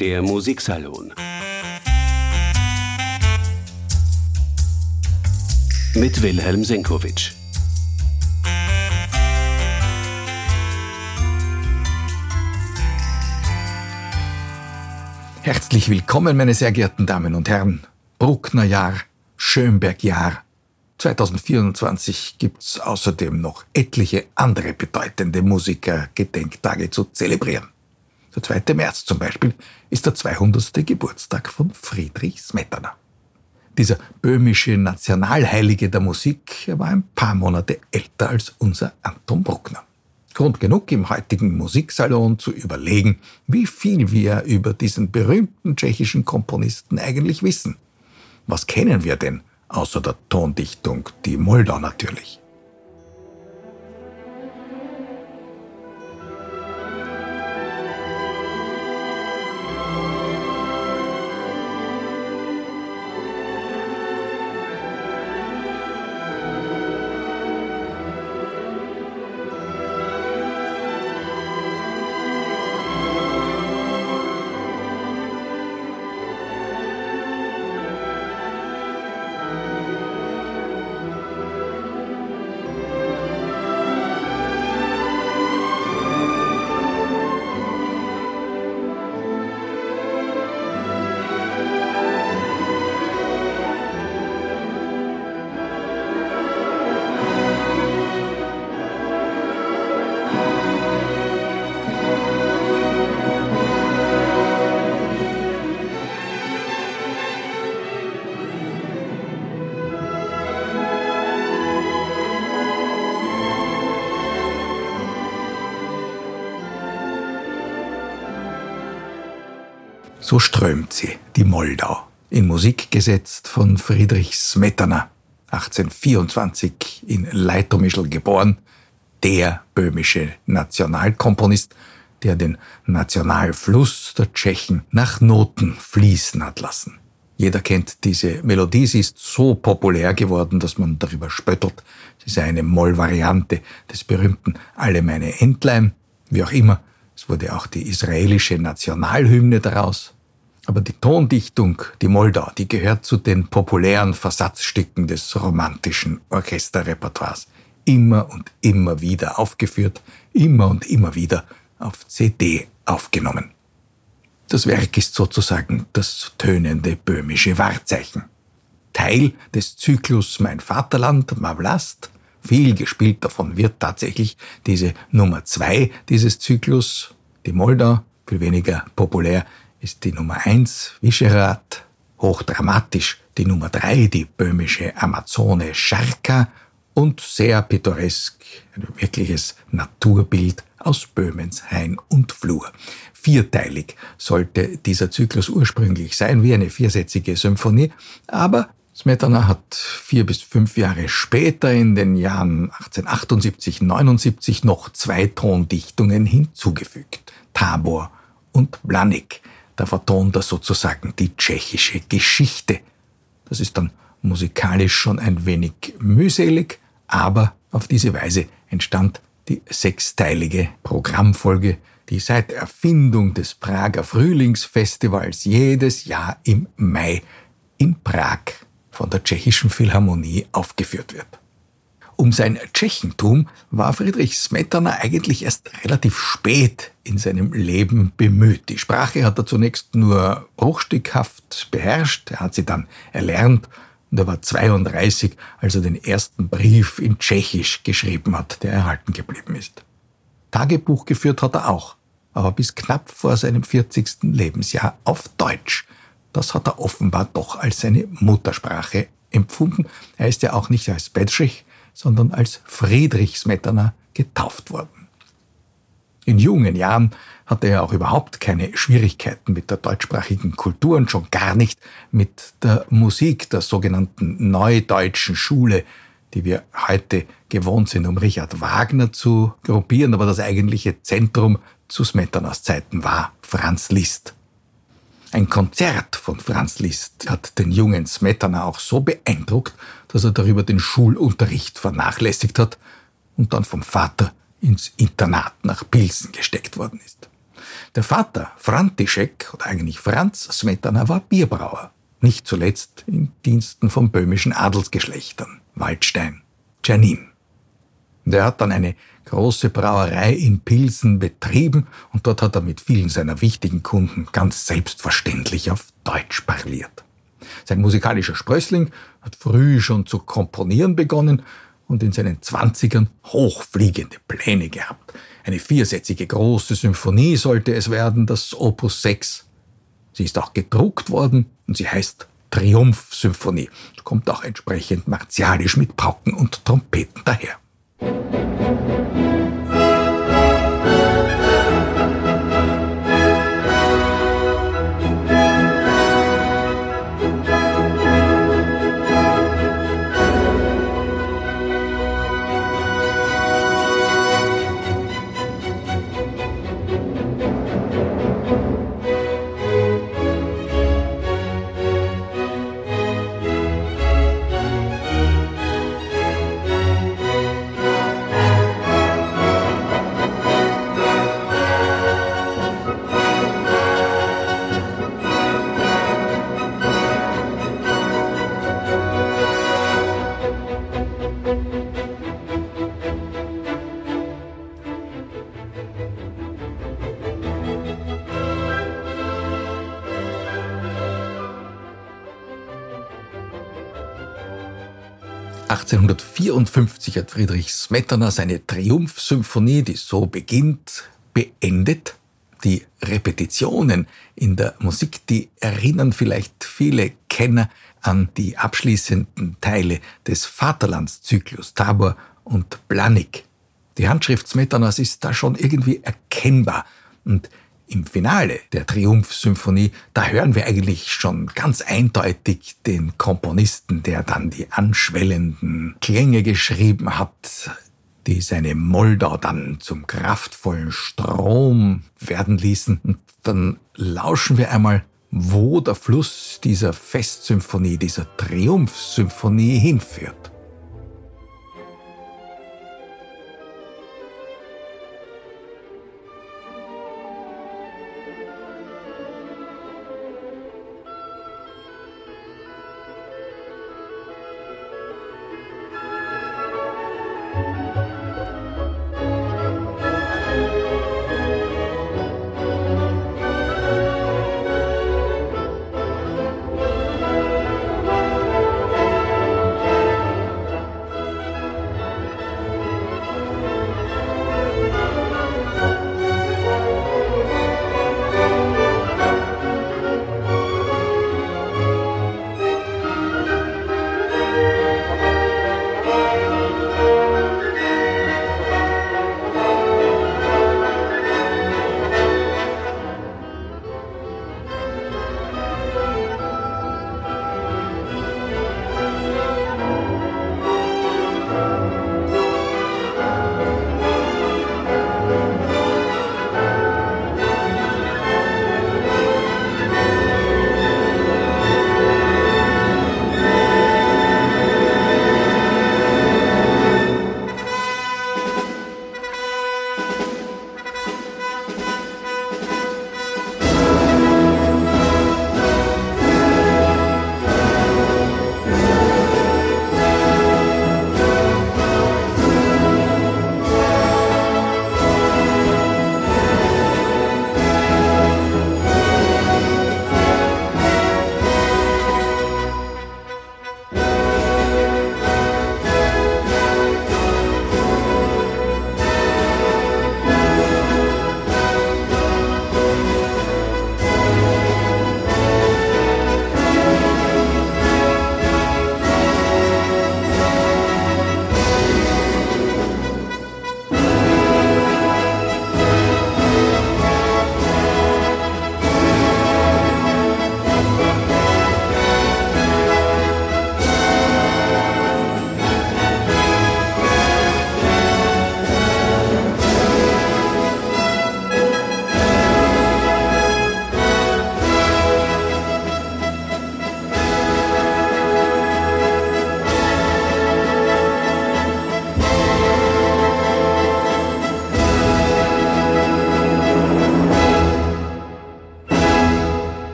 Der Musiksalon mit Wilhelm Senkowitsch. Herzlich willkommen, meine sehr geehrten Damen und Herren. Bruckner Jahr, Schönberg Jahr. 2024 gibt's außerdem noch etliche andere bedeutende Musiker-Gedenktage zu zelebrieren. Der 2. März zum Beispiel ist der 200. Geburtstag von Friedrich Smetana. Dieser böhmische Nationalheilige der Musik war ein paar Monate älter als unser Anton Bruckner. Grund genug, im heutigen Musiksalon zu überlegen, wie viel wir über diesen berühmten tschechischen Komponisten eigentlich wissen. Was kennen wir denn außer der Tondichtung, die Moldau natürlich? So strömt sie, die Moldau, in Musik gesetzt von Friedrich Smetana, 1824 in Leitomischl geboren, der böhmische Nationalkomponist, der den Nationalfluss der Tschechen nach Noten fließen hat lassen. Jeder kennt diese Melodie, sie ist so populär geworden, dass man darüber spöttelt. Sie sei eine Mollvariante des berühmten Alle meine Entlein, wie auch immer. Es wurde auch die israelische Nationalhymne daraus. Aber die Tondichtung, die Moldau, die gehört zu den populären Versatzstücken des romantischen Orchesterrepertoires. Immer und immer wieder aufgeführt, immer und immer wieder auf CD aufgenommen. Das Werk ist sozusagen das tönende böhmische Wahrzeichen. Teil des Zyklus Mein Vaterland, Mavlast. Viel gespielt davon wird tatsächlich diese Nummer zwei dieses Zyklus, die Moldau, viel weniger populär ist die Nummer eins Visegrad, hochdramatisch die Nummer drei die böhmische Amazone Scharka und sehr pittoresk, ein wirkliches Naturbild aus Böhmens Hain und Flur. Vierteilig sollte dieser Zyklus ursprünglich sein, wie eine viersätzige Symphonie, aber Smetana hat vier bis fünf Jahre später, in den Jahren 1878, 79, noch zwei Tondichtungen hinzugefügt. Tabor und Blanik da vertont er sozusagen die tschechische Geschichte. Das ist dann musikalisch schon ein wenig mühselig, aber auf diese Weise entstand die sechsteilige Programmfolge, die seit Erfindung des Prager Frühlingsfestivals jedes Jahr im Mai in Prag von der tschechischen Philharmonie aufgeführt wird. Um sein Tschechentum war Friedrich Smetana eigentlich erst relativ spät in seinem Leben bemüht. Die Sprache hat er zunächst nur bruchstückhaft beherrscht, er hat sie dann erlernt und er war 32, als er den ersten Brief in Tschechisch geschrieben hat, der erhalten geblieben ist. Tagebuch geführt hat er auch, aber bis knapp vor seinem 40. Lebensjahr auf Deutsch. Das hat er offenbar doch als seine Muttersprache empfunden. Er ist ja auch nicht als Bedrich, sondern als Friedrich Smetana getauft worden. In jungen Jahren hatte er auch überhaupt keine Schwierigkeiten mit der deutschsprachigen Kultur und schon gar nicht mit der Musik der sogenannten Neudeutschen Schule, die wir heute gewohnt sind, um Richard Wagner zu gruppieren, aber das eigentliche Zentrum zu Smetanas Zeiten war Franz Liszt. Ein Konzert von Franz Liszt hat den jungen Smetana auch so beeindruckt, dass er darüber den Schulunterricht vernachlässigt hat und dann vom Vater ins Internat nach Pilsen gesteckt worden ist. Der Vater, František, oder eigentlich Franz Smetana, war Bierbrauer. Nicht zuletzt in Diensten von böhmischen Adelsgeschlechtern. Waldstein, Czernin. Und er hat dann eine große Brauerei in Pilsen betrieben und dort hat er mit vielen seiner wichtigen Kunden ganz selbstverständlich auf Deutsch parliert. Sein musikalischer Sprössling hat früh schon zu komponieren begonnen und in seinen Zwanzigern hochfliegende Pläne gehabt. Eine viersätzige große Symphonie sollte es werden, das Opus 6. Sie ist auch gedruckt worden und sie heißt Triumphsymphonie. Kommt auch entsprechend martialisch mit Pauken und Trompeten daher. 1854 hat Friedrich Smetana seine Triumphsymphonie, die so beginnt, beendet. Die Repetitionen in der Musik, die erinnern vielleicht viele Kenner an die abschließenden Teile des Vaterlandszyklus Tabor und Blanik. Die Handschrift Smetanas ist da schon irgendwie erkennbar und im Finale der Triumphsymphonie, da hören wir eigentlich schon ganz eindeutig den Komponisten, der dann die anschwellenden Klänge geschrieben hat, die seine Moldau dann zum kraftvollen Strom werden ließen. Und dann lauschen wir einmal, wo der Fluss dieser Festsymphonie, dieser Triumphsymphonie hinführt.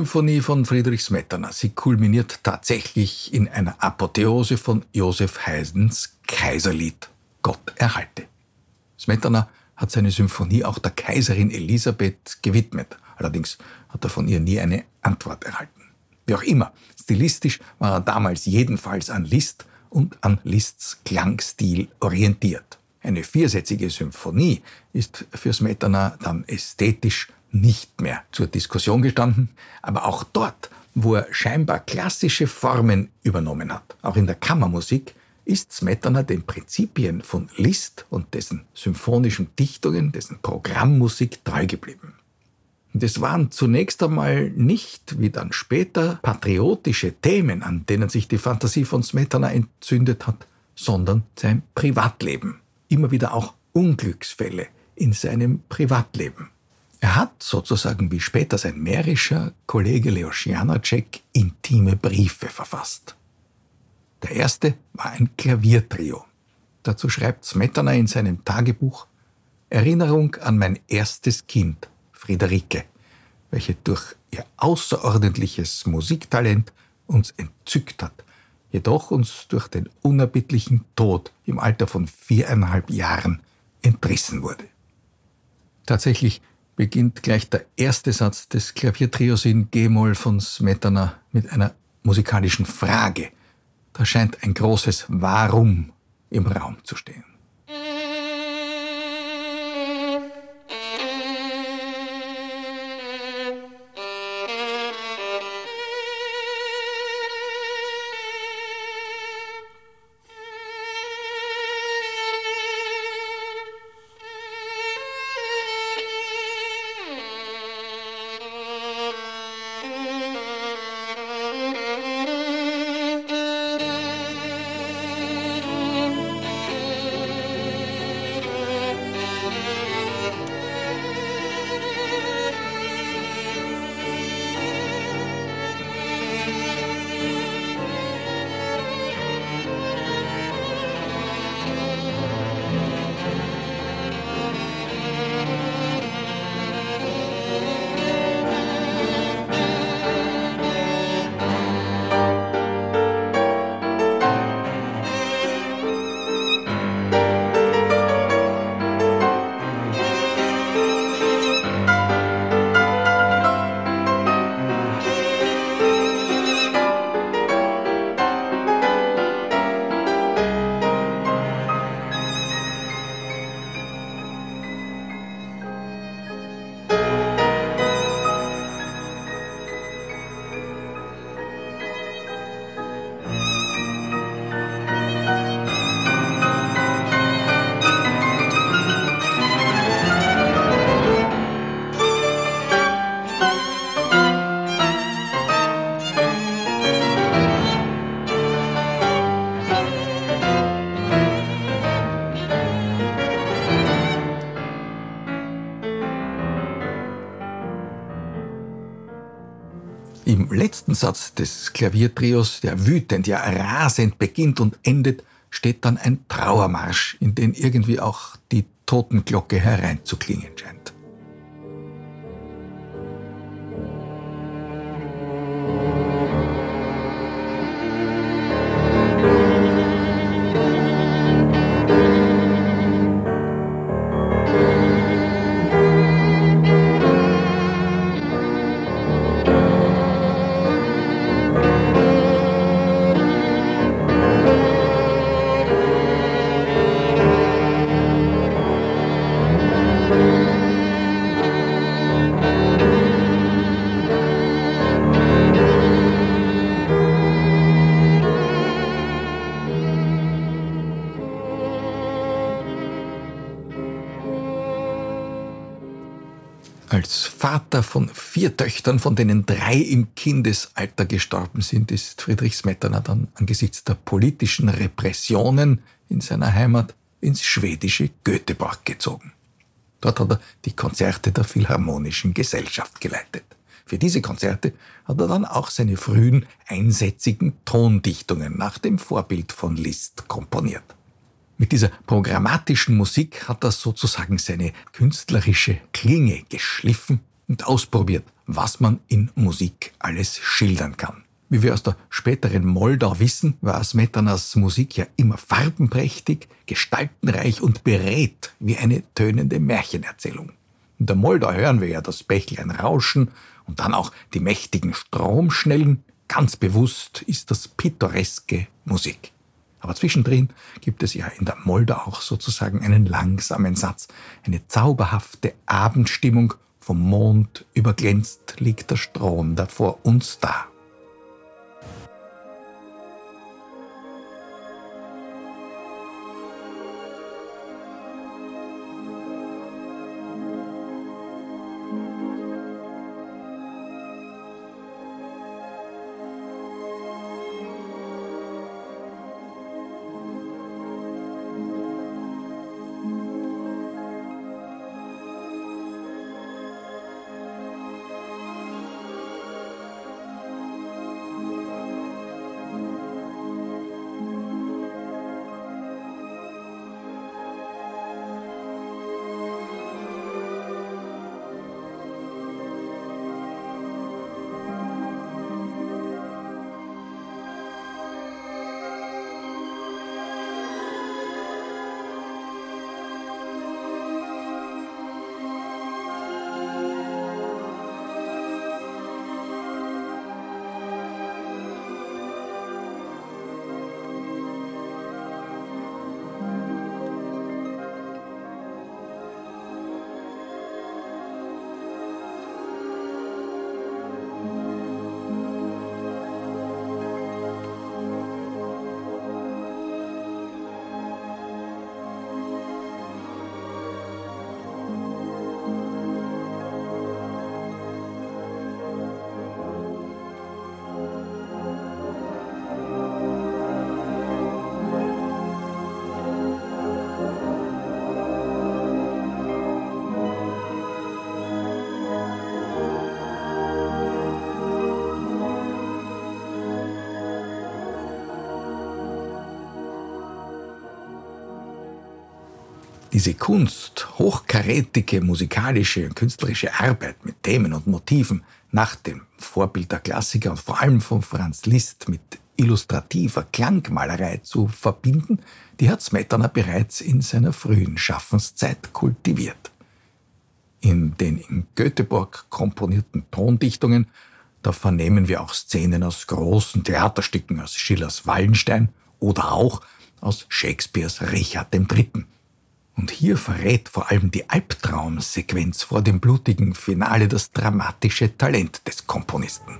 Triumphsymphonie von Friedrich Smetana, sie kulminiert tatsächlich in einer Apotheose von Josef Haydns Kaiserlied Gott erhalte. Smetana hat seine Symphonie auch der Kaiserin Elisabeth gewidmet. Allerdings hat er von ihr nie eine Antwort erhalten. Wie auch immer, stilistisch war er damals jedenfalls an Liszt und an Liszt's Klangstil orientiert. Eine viersätzige Symphonie ist für Smetana dann ästhetisch nicht mehr zur Diskussion gestanden, aber auch dort, wo er scheinbar klassische Formen übernommen hat, auch in der Kammermusik, ist Smetana den Prinzipien von Liszt und dessen symphonischen Dichtungen, dessen Programmmusik treu geblieben. Und es waren zunächst einmal nicht, wie dann später, patriotische Themen, an denen sich die Fantasie von Smetana entzündet hat, sondern sein Privatleben. Immer wieder auch Unglücksfälle in seinem Privatleben. Er hat sozusagen wie später sein mährischer Kollege Leos Janacek intime Briefe verfasst. Der erste war ein Klaviertrio. Dazu schreibt Smetana in seinem Tagebuch Erinnerung an mein erstes Kind, Friederike, welche durch ihr außerordentliches Musiktalent uns entzückt hat, jedoch uns durch den unerbittlichen Tod im Alter von viereinhalb Jahren entrissen wurde. Tatsächlich beginnt gleich der erste Satz des Klaviertrios in G-Moll von Smetana mit einer musikalischen Frage. Da scheint ein großes Warum im Raum zu stehen. Letzten Satz des Klaviertrios, der wütend, ja rasend beginnt und endet, steht dann ein Trauermarsch, in den irgendwie auch die Totenglocke hereinzuklingen scheint. Vater von vier Töchtern, von denen drei im Kindesalter gestorben sind, ist Friedrich Smetana dann angesichts der politischen Repressionen in seiner Heimat ins schwedische Göteborg gezogen. Dort hat er die Konzerte der Philharmonischen Gesellschaft geleitet. Für diese Konzerte hat er dann auch seine frühen einsätzigen Tondichtungen nach dem Vorbild von Liszt komponiert. Mit dieser programmatischen Musik hat er sozusagen seine künstlerische Klinge geschliffen und ausprobiert, was man in Musik alles schildern kann. Wie wir aus der späteren Moldau wissen, war Smetanas Musik ja immer farbenprächtig, gestaltenreich und berät wie eine tönende Märchenerzählung. In der Moldau hören wir ja das Bächlein rauschen und dann auch die mächtigen Stromschnellen. Ganz bewusst ist das pittoreske Musik. Aber zwischendrin gibt es ja in der Moldau auch sozusagen einen langsamen Satz, eine zauberhafte Abendstimmung. Vom Mond überglänzt liegt der Strom da vor uns da. Diese Kunst, hochkarätige musikalische und künstlerische Arbeit mit Themen und Motiven nach dem Vorbild der Klassiker und vor allem von Franz Liszt mit illustrativer Klangmalerei zu verbinden, die hat Smetana bereits in seiner frühen Schaffenszeit kultiviert. In den in Göteborg komponierten Tondichtungen, da vernehmen wir auch Szenen aus großen Theaterstücken aus Schillers Wallenstein oder auch aus Shakespeares Richard III. Und hier verrät vor allem die Albtraumsequenz vor dem blutigen Finale das dramatische Talent des Komponisten.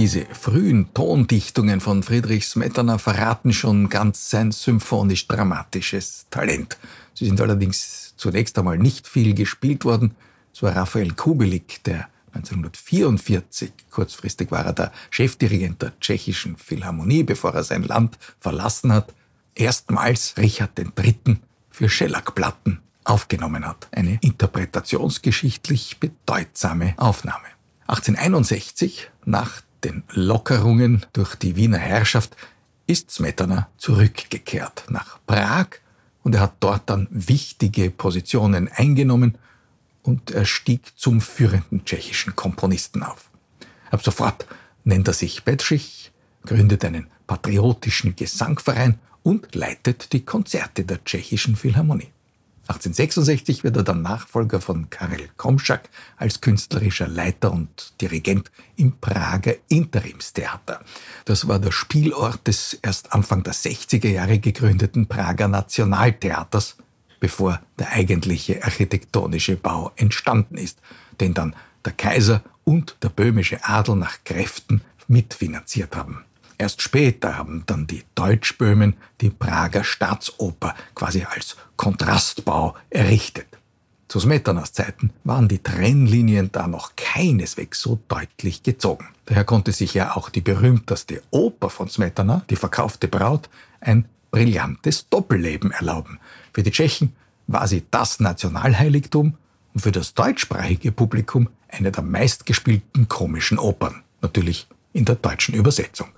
Diese frühen Tondichtungen von Friedrich Smetana verraten schon ganz sein symphonisch-dramatisches Talent. Sie sind allerdings zunächst einmal nicht viel gespielt worden. So Raphael Kubelik, der 1944, kurzfristig war er der Chefdirigent der tschechischen Philharmonie, bevor er sein Land verlassen hat, erstmals Richard III. für Schellackplatten aufgenommen hat. Eine interpretationsgeschichtlich bedeutsame Aufnahme. 1861, nach den Lockerungen durch die Wiener Herrschaft, ist Smetana zurückgekehrt nach Prag und er hat dort dann wichtige Positionen eingenommen und er stieg zum führenden tschechischen Komponisten auf. Ab sofort nennt er sich Betschich, gründet einen patriotischen Gesangverein und leitet die Konzerte der tschechischen Philharmonie. 1866 wird er dann Nachfolger von Karel Komschak als künstlerischer Leiter und Dirigent im Prager Interimstheater. Das war der Spielort des erst Anfang der 60er Jahre gegründeten Prager Nationaltheaters, bevor der eigentliche architektonische Bau entstanden ist, den dann der Kaiser und der böhmische Adel nach Kräften mitfinanziert haben. Erst später haben dann die Deutschböhmen die Prager Staatsoper quasi als Kontrastbau errichtet. Zu Smetanas Zeiten waren die Trennlinien da noch keineswegs so deutlich gezogen. Daher konnte sich ja auch die berühmteste Oper von Smetana, die verkaufte Braut, ein brillantes Doppelleben erlauben. Für die Tschechen war sie das Nationalheiligtum und für das deutschsprachige Publikum eine der meistgespielten komischen Opern. Natürlich in der deutschen Übersetzung.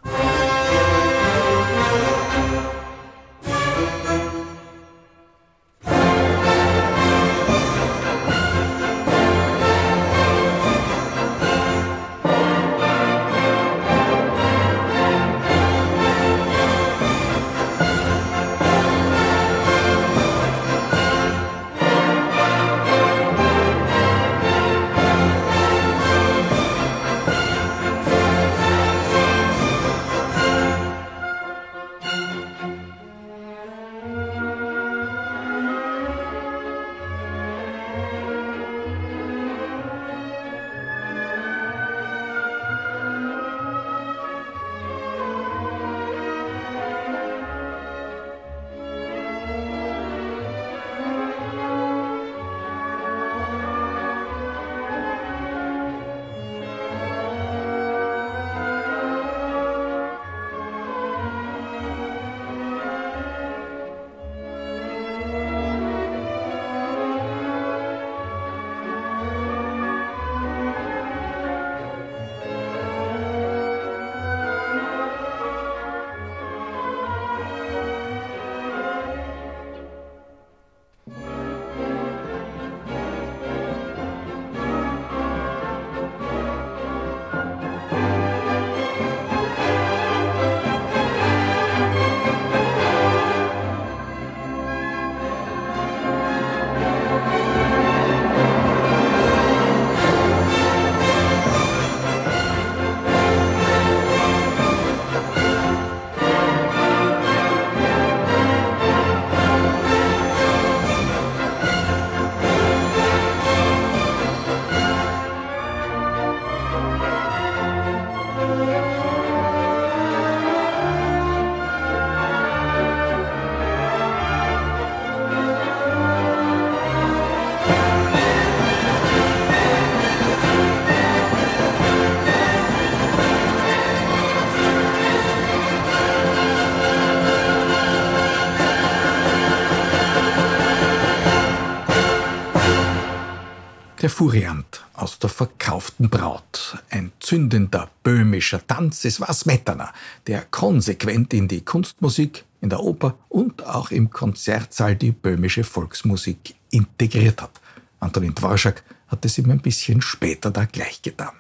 Furiant aus der verkauften Braut. Ein zündender böhmischer Tanz. Es war Smetana, der konsequent in die Kunstmusik, in der Oper und auch im Konzertsaal die böhmische Volksmusik integriert hat. Antonin Dvorak hat es ihm ein bisschen später da gleich getan.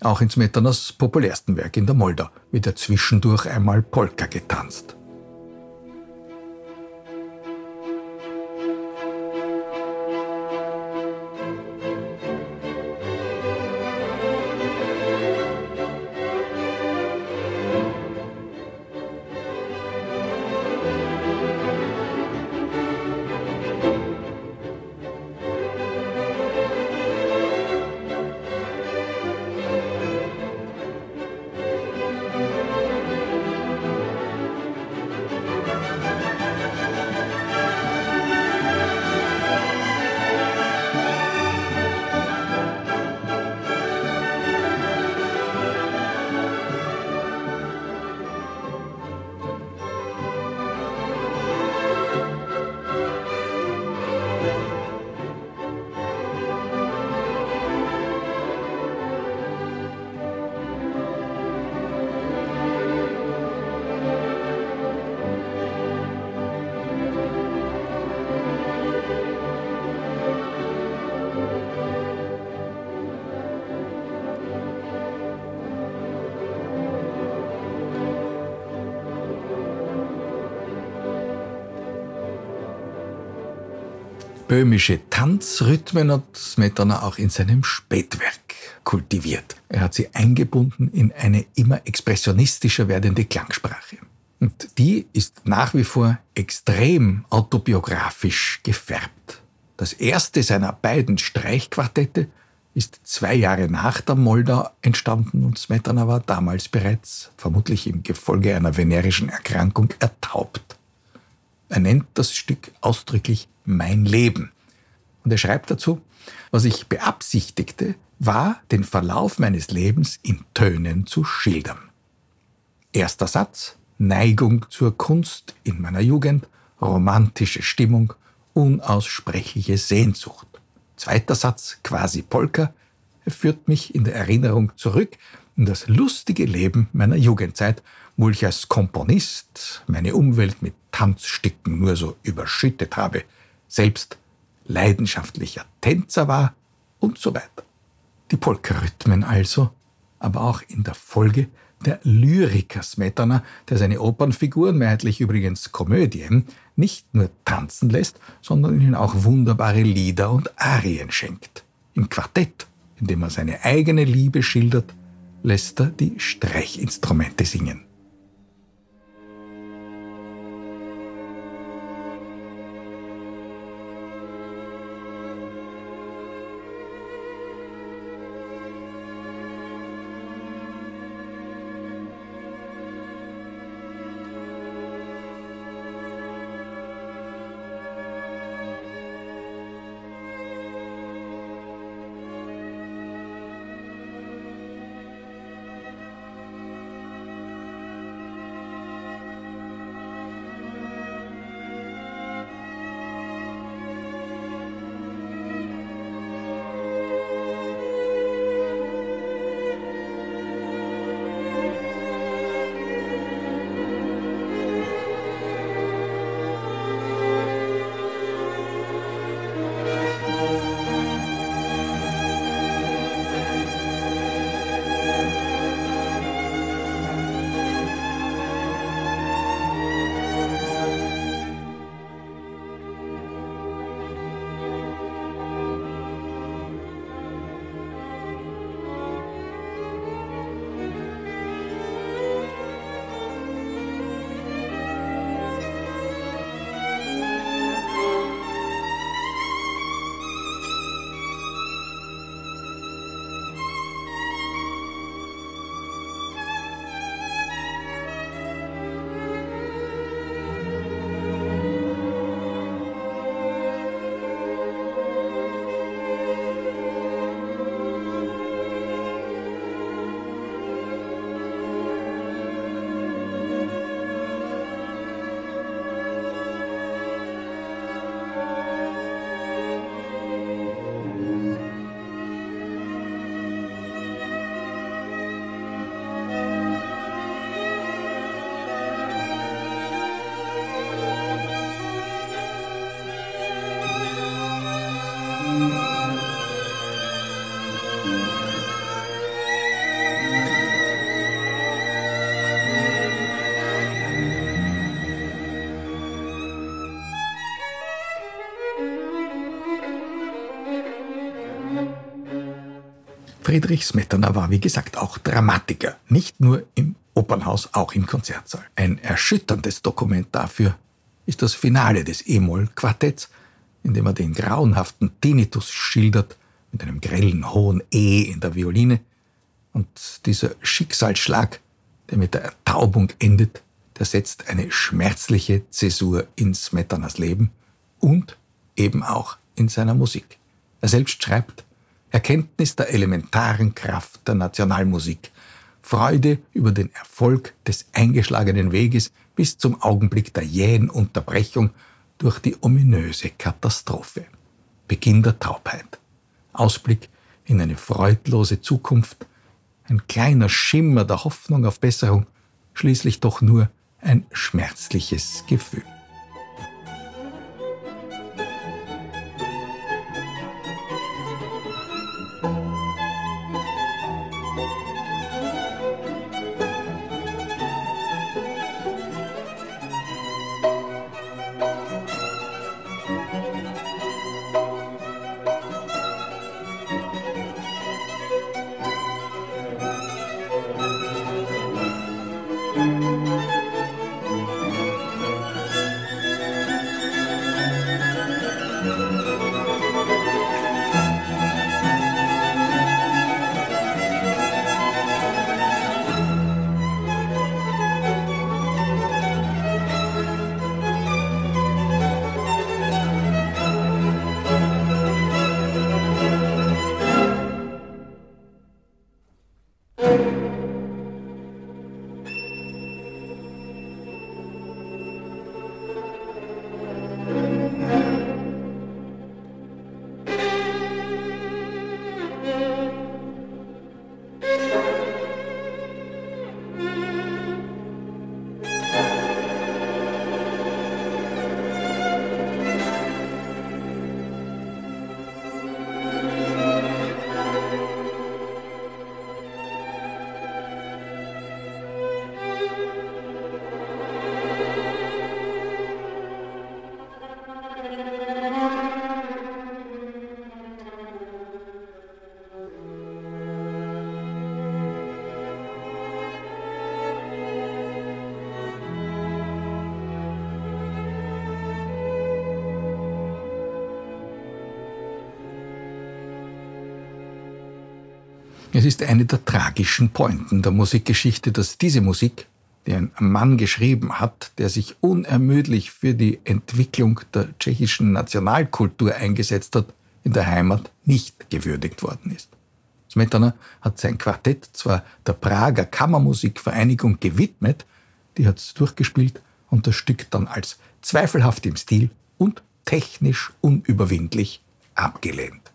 Auch in Smetanas populärsten Werk in der Moldau wird er zwischendurch einmal Polka getanzt. Böhmische Tanzrhythmen hat Smetana auch in seinem Spätwerk kultiviert. Er hat sie eingebunden in eine immer expressionistischer werdende Klangsprache. Und die ist nach wie vor extrem autobiografisch gefärbt. Das erste seiner beiden Streichquartette ist zwei Jahre nach der Moldau entstanden und Smetana war damals bereits, vermutlich im Gefolge einer venerischen Erkrankung, ertaubt. Er nennt das Stück ausdrücklich Mein Leben. Und er schreibt dazu, was ich beabsichtigte, war, den Verlauf meines Lebens in Tönen zu schildern. Erster Satz, Neigung zur Kunst in meiner Jugend, romantische Stimmung, unaussprechliche Sehnsucht. Zweiter Satz, quasi Polka, führt mich in der Erinnerung zurück in das lustige Leben meiner Jugendzeit, wo ich als Komponist meine Umwelt mit Tanzstücken nur so überschüttet habe, selbst leidenschaftlicher Tänzer war und so weiter. Die Polka-Rhythmen also, aber auch in der Folge der Lyriker Smetana, der seine Opernfiguren, mehrheitlich übrigens Komödien, nicht nur tanzen lässt, sondern ihnen auch wunderbare Lieder und Arien schenkt. Im Quartett, in dem er seine eigene Liebe schildert, lässt er die Streichinstrumente singen. Friedrich Smetana war, wie gesagt, auch Dramatiker. Nicht nur im Opernhaus, auch im Konzertsaal. Ein erschütterndes Dokument dafür ist das Finale des E-Moll-Quartetts, in dem er den grauenhaften Tinnitus schildert, mit einem grellen hohen E in der Violine. Und dieser Schicksalsschlag, der mit der Ertaubung endet, der setzt eine schmerzliche Zäsur in Smetanas Leben und eben auch in seiner Musik. Er selbst schreibt, Erkenntnis der elementaren Kraft der Nationalmusik, Freude über den Erfolg des eingeschlagenen Weges bis zum Augenblick der jähen Unterbrechung durch die ominöse Katastrophe. Beginn der Taubheit. Ausblick in eine freudlose Zukunft, ein kleiner Schimmer der Hoffnung auf Besserung, schließlich doch nur ein schmerzliches Gefühl. Es ist eine der tragischen Pointen der Musikgeschichte, dass diese Musik, die ein Mann geschrieben hat, der sich unermüdlich für die Entwicklung der tschechischen Nationalkultur eingesetzt hat, in der Heimat nicht gewürdigt worden ist. Smetana hat sein Quartett zwar der Prager Kammermusikvereinigung gewidmet, die hat es durchgespielt und das Stück dann als zweifelhaft im Stil und technisch unüberwindlich abgelehnt.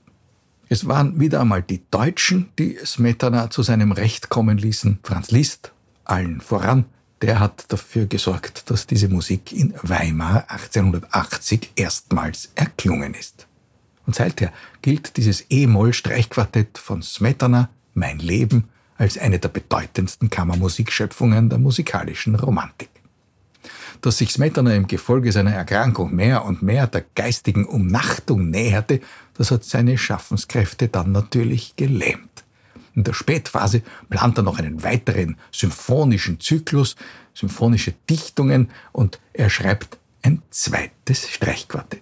Es waren wieder einmal die Deutschen, die Smetana zu seinem Recht kommen ließen. Franz Liszt, allen voran, der hat dafür gesorgt, dass diese Musik in Weimar 1880 erstmals erklungen ist. Und seither gilt dieses E-Moll-Streichquartett von Smetana, Mein Leben, als eine der bedeutendsten Kammermusikschöpfungen der musikalischen Romantik dass sich Smetana im Gefolge seiner Erkrankung mehr und mehr der geistigen Umnachtung näherte, das hat seine Schaffenskräfte dann natürlich gelähmt. In der Spätphase plant er noch einen weiteren symphonischen Zyklus, symphonische Dichtungen und er schreibt ein zweites Streichquartett.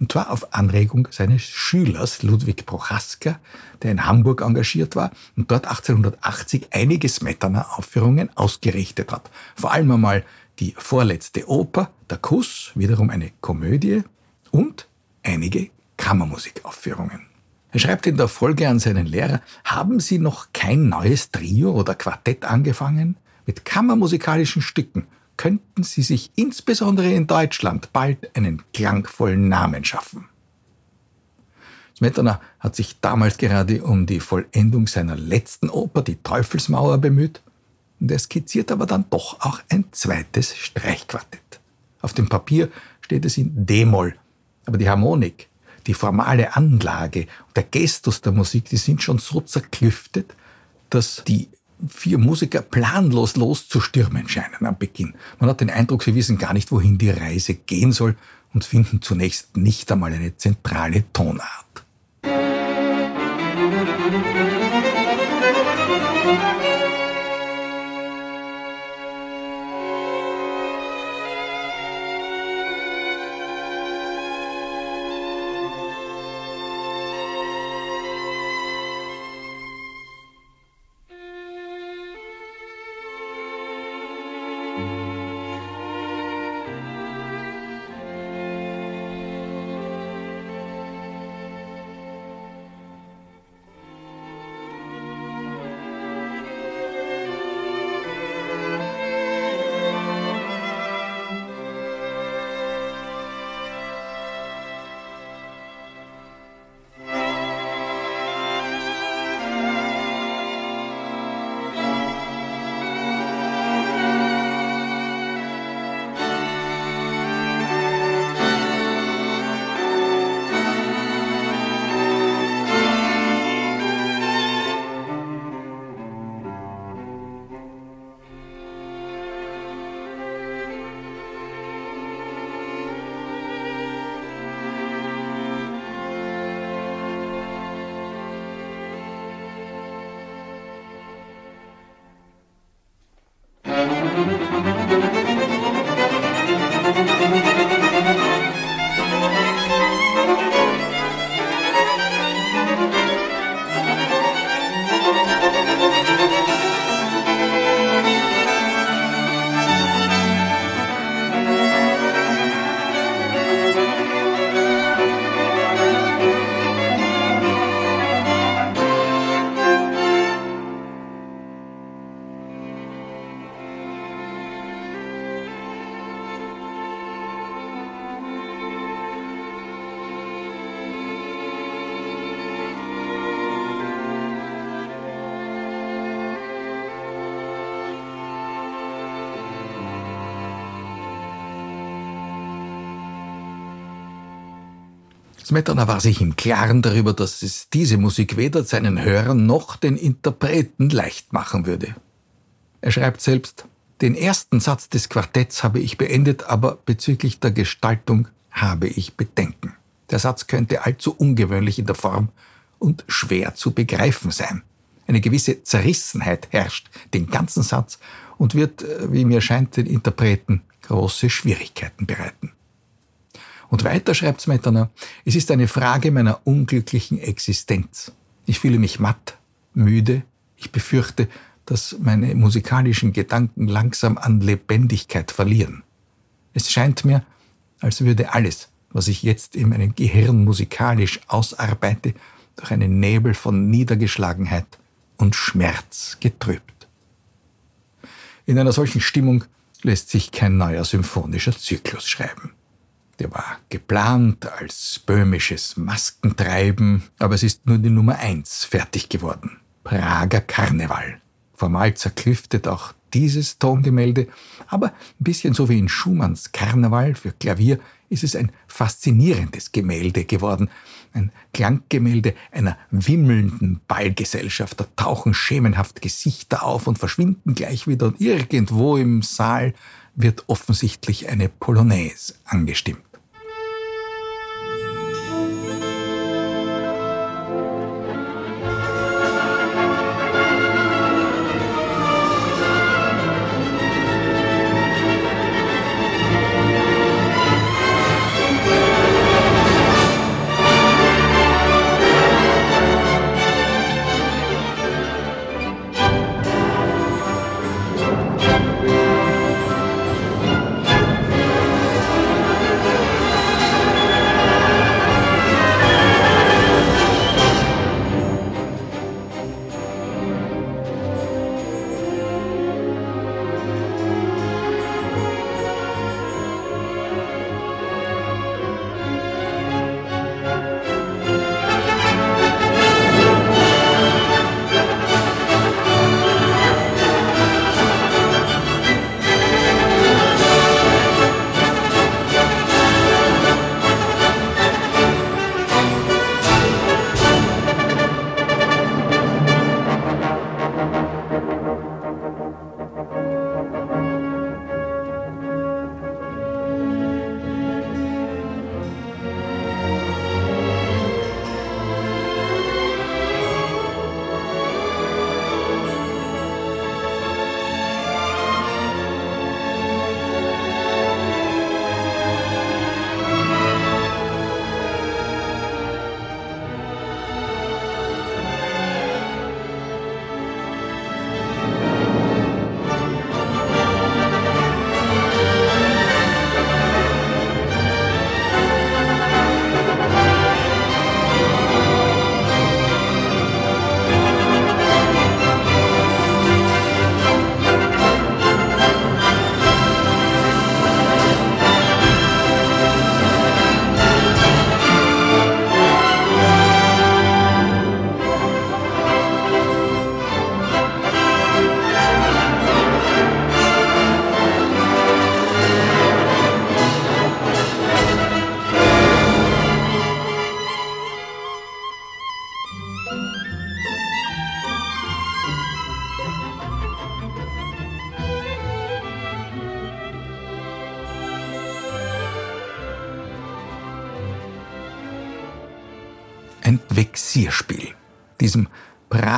Und zwar auf Anregung seines Schülers Ludwig Prochaska, der in Hamburg engagiert war und dort 1880 einige Smetana-Aufführungen ausgerichtet hat. Vor allem einmal die vorletzte Oper, Der Kuss, wiederum eine Komödie und einige Kammermusikaufführungen. Er schreibt in der Folge an seinen Lehrer, haben Sie noch kein neues Trio oder Quartett angefangen? Mit kammermusikalischen Stücken könnten Sie sich insbesondere in Deutschland bald einen klangvollen Namen schaffen. Smetana hat sich damals gerade um die Vollendung seiner letzten Oper, die Teufelsmauer, bemüht und er skizziert aber dann doch auch ein zweites Streichquartett. Auf dem Papier steht es in D-Moll, aber die Harmonik, die formale Anlage und der Gestus der Musik, die sind schon so zerklüftet, dass die vier Musiker planlos loszustürmen scheinen am Beginn. Man hat den Eindruck, sie wissen gar nicht, wohin die Reise gehen soll und finden zunächst nicht einmal eine zentrale Tonart. Smetana war sich im Klaren darüber, dass es diese Musik weder seinen Hörern noch den Interpreten leicht machen würde. Er schreibt selbst, den ersten Satz des Quartetts habe ich beendet, aber bezüglich der Gestaltung habe ich Bedenken. Der Satz könnte allzu ungewöhnlich in der Form und schwer zu begreifen sein. Eine gewisse Zerrissenheit herrscht den ganzen Satz und wird, äh, wie mir scheint, den Interpreten große Schwierigkeiten bereiten. Und weiter schreibt Smetana, es ist eine Frage meiner unglücklichen Existenz. Ich fühle mich matt, müde, ich befürchte, dass meine musikalischen Gedanken langsam an Lebendigkeit verlieren. Es scheint mir, als würde alles, was ich jetzt in meinem Gehirn musikalisch ausarbeite, durch einen Nebel von Niedergeschlagenheit und Schmerz getrübt. In einer solchen Stimmung lässt sich kein neuer symphonischer Zyklus schreiben. Der war geplant als böhmisches Maskentreiben, aber es ist nur die Nummer eins fertig geworden. Prager Karneval. Formal zerklüftet auch dieses Tongemälde, aber ein bisschen so wie in Schumanns Karneval für Klavier ist es ein faszinierendes Gemälde geworden. Ein Klanggemälde einer wimmelnden Ballgesellschaft. Da tauchen schemenhaft Gesichter auf und verschwinden gleich wieder und irgendwo im Saal wird offensichtlich eine Polonaise angestimmt.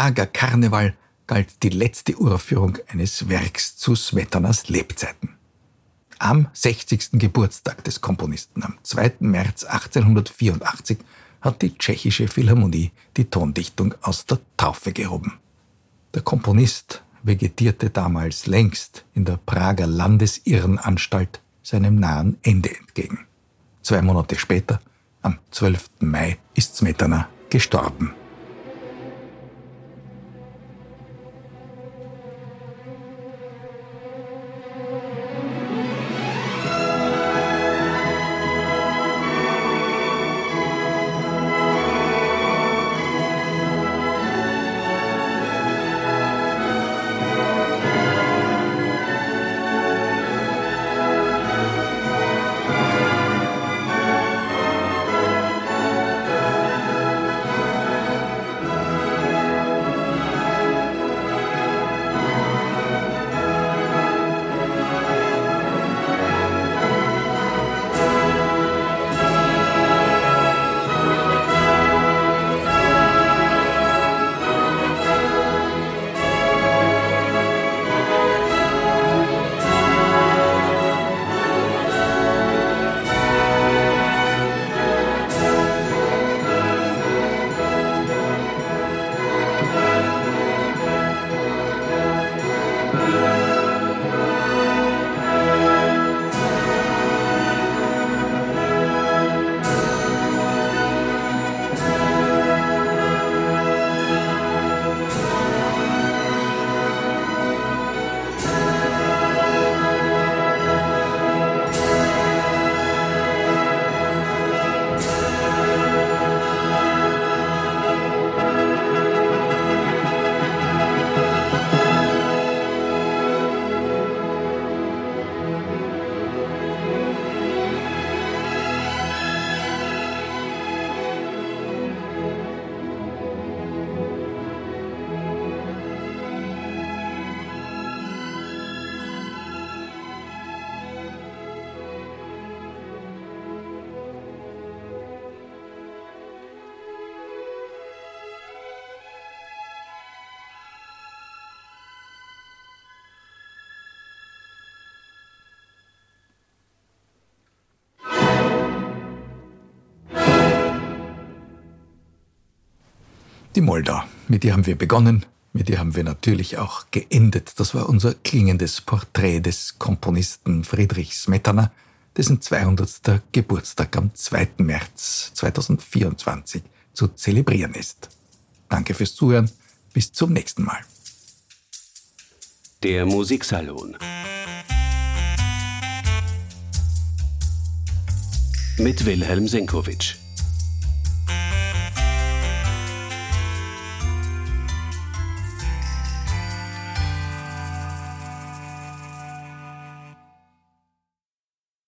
Prager Karneval galt die letzte Uraufführung eines Werks zu Smetanas Lebzeiten. Am 60. Geburtstag des Komponisten, am 2. März 1884, hat die tschechische Philharmonie die Tondichtung aus der Taufe gehoben. Der Komponist vegetierte damals längst in der Prager Landesirrenanstalt seinem nahen Ende entgegen. Zwei Monate später, am 12. Mai, ist Smetana gestorben. Die Moldau, mit ihr haben wir begonnen, mit ihr haben wir natürlich auch geendet. Das war unser klingendes Porträt des Komponisten Friedrich Smetana, dessen 200. Geburtstag am 2. März 2024 zu zelebrieren ist. Danke fürs Zuhören, bis zum nächsten Mal. Der Musiksalon mit Wilhelm Senkowitsch.